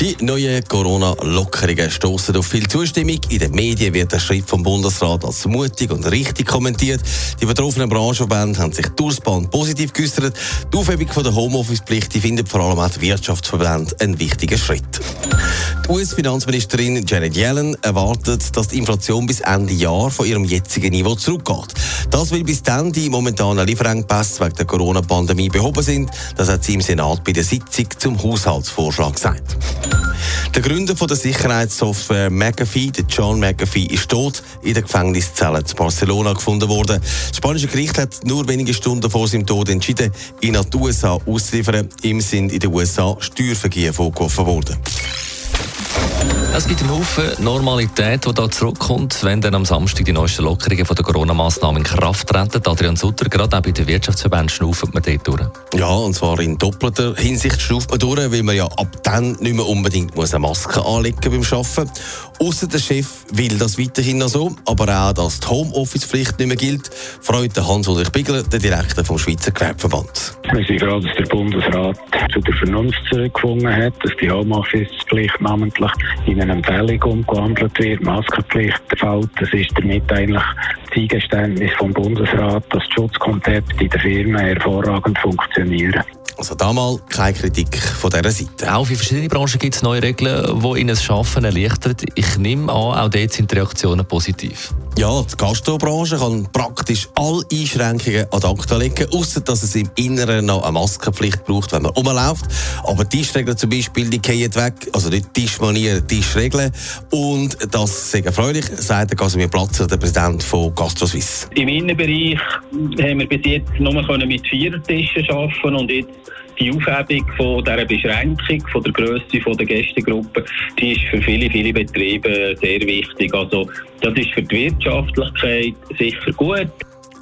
Die neuen Corona-Lockerungen stoßen auf viel Zustimmung. In den Medien wird der Schritt vom Bundesrat als mutig und richtig kommentiert. Die betroffenen Branchenverbände haben sich durchs Band positiv geäußert. Die Aufhebung der Homeoffice-Pflicht findet vor allem auch die Wirtschaftsverbände einen wichtigen Schritt. Die US-Finanzministerin Janet Yellen erwartet, dass die Inflation bis Ende Jahr von ihrem jetzigen Niveau zurückgeht. Das will bis dann die momentanen Lieferengpässe wegen der Corona-Pandemie behoben sind. Das hat sie im Senat bei der Sitzung zum Haushaltsvorschlag gesagt. Der Gründer von der Sicherheitssoftware McAfee, der John McAfee, ist tot in der Gefängniszelle in Barcelona gefunden worden. Das spanische Gericht hat nur wenige Stunden vor seinem Tod entschieden, ihn an die USA auszuliefern. Ihm sind in den USA Steuervergehen vorgeworfen worden. Es gibt einen Haufen Normalität, die da zurückkommt, wenn dann am Samstag die neuesten Lockerungen von der Corona-Massnahmen in Kraft treten. Adrian Sutter, gerade auch bei den Wirtschaftsverbänden schnauft man dort durch. Ja, und zwar in doppelter Hinsicht schnauft man durch, weil man ja ab dann nicht mehr unbedingt muss eine Maske anlegen beim Arbeiten. Außer der Chef will das weiterhin noch so, aber auch, dass die Homeoffice-Pflicht nicht mehr gilt, freut Hans-Ulrich Bigler, der Direktor vom Schweizer Gewerbeverband. Wir sind froh, dass der Bundesrat zu der Vernunft zurückgefunden hat, dass die Homeoffice-Pflicht namentlich in eine Empfehlung umgewandelt wird, Maskenpflicht fällt. Das ist damit eigentlich das Eingeständnis vom Bundesrat, dass die Schutzkonzepte in den Firmen hervorragend funktionieren. Also da mal keine Kritik von dieser Seite. Auch für verschiedene Branchen gibt es neue Regeln, die ihnen das Schaffen erleichtern. Ich nehme an, auch dort sind die Reaktionen positiv. Ja, die Gastrobranche kann praktisch alle Einschränkungen ad acta legen, außer dass es im Inneren noch eine Maskenpflicht braucht, wenn man rumläuft. Aber Tischregeln zum Beispiel, die gehen weg, also nicht Tischmanieren, Tischregeln. Und das ist erfreulich, sagt der Casimir Platzer, der Präsident von GastroSwiss. Im Innenbereich haben wir bis jetzt nur mit vier Tischen arbeiten und jetzt die Aufhebung von dieser Beschränkung von der Größe der Gästegruppe, die ist für viele, viele Betriebe sehr wichtig. Also das ist für die Wirtschaftlichkeit sicher gut.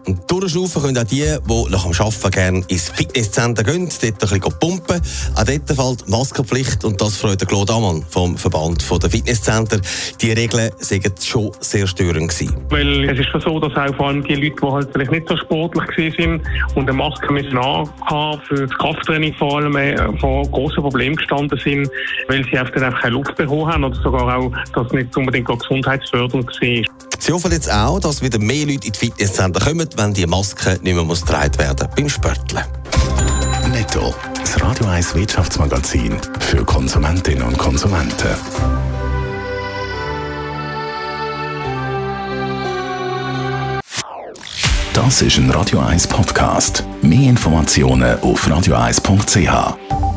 Und durchschnaufen können auch die, die nach dem Arbeiten gerne ins Fitnesscenter gehen, dort ein bisschen pumpen. Auch dort fällt Maskenpflicht und das freut Claude Ammann vom Verband der Fitnesscenter. Die Regeln sind schon sehr störend gewesen. Weil es ist schon so, dass auch vor allem die Leute, die halt vielleicht nicht so sportlich sind und eine Maske müssen für das Krafttraining vor allem äh, vor grossen Problemen gestanden sind, weil sie einfach keine Luft bekommen haben oder sogar auch, dass es nicht unbedingt gesundheitsfördernd war. Sie hoffen jetzt auch, dass wieder mehr Leute in die Fitnesscenter kommen, wenn die Maske nicht mehr muss getragen werden beim Spörteln. Netto. Das Radio 1 Wirtschaftsmagazin für Konsumentinnen und Konsumenten. Das ist ein Radio 1 Podcast. Mehr Informationen auf radio1.ch.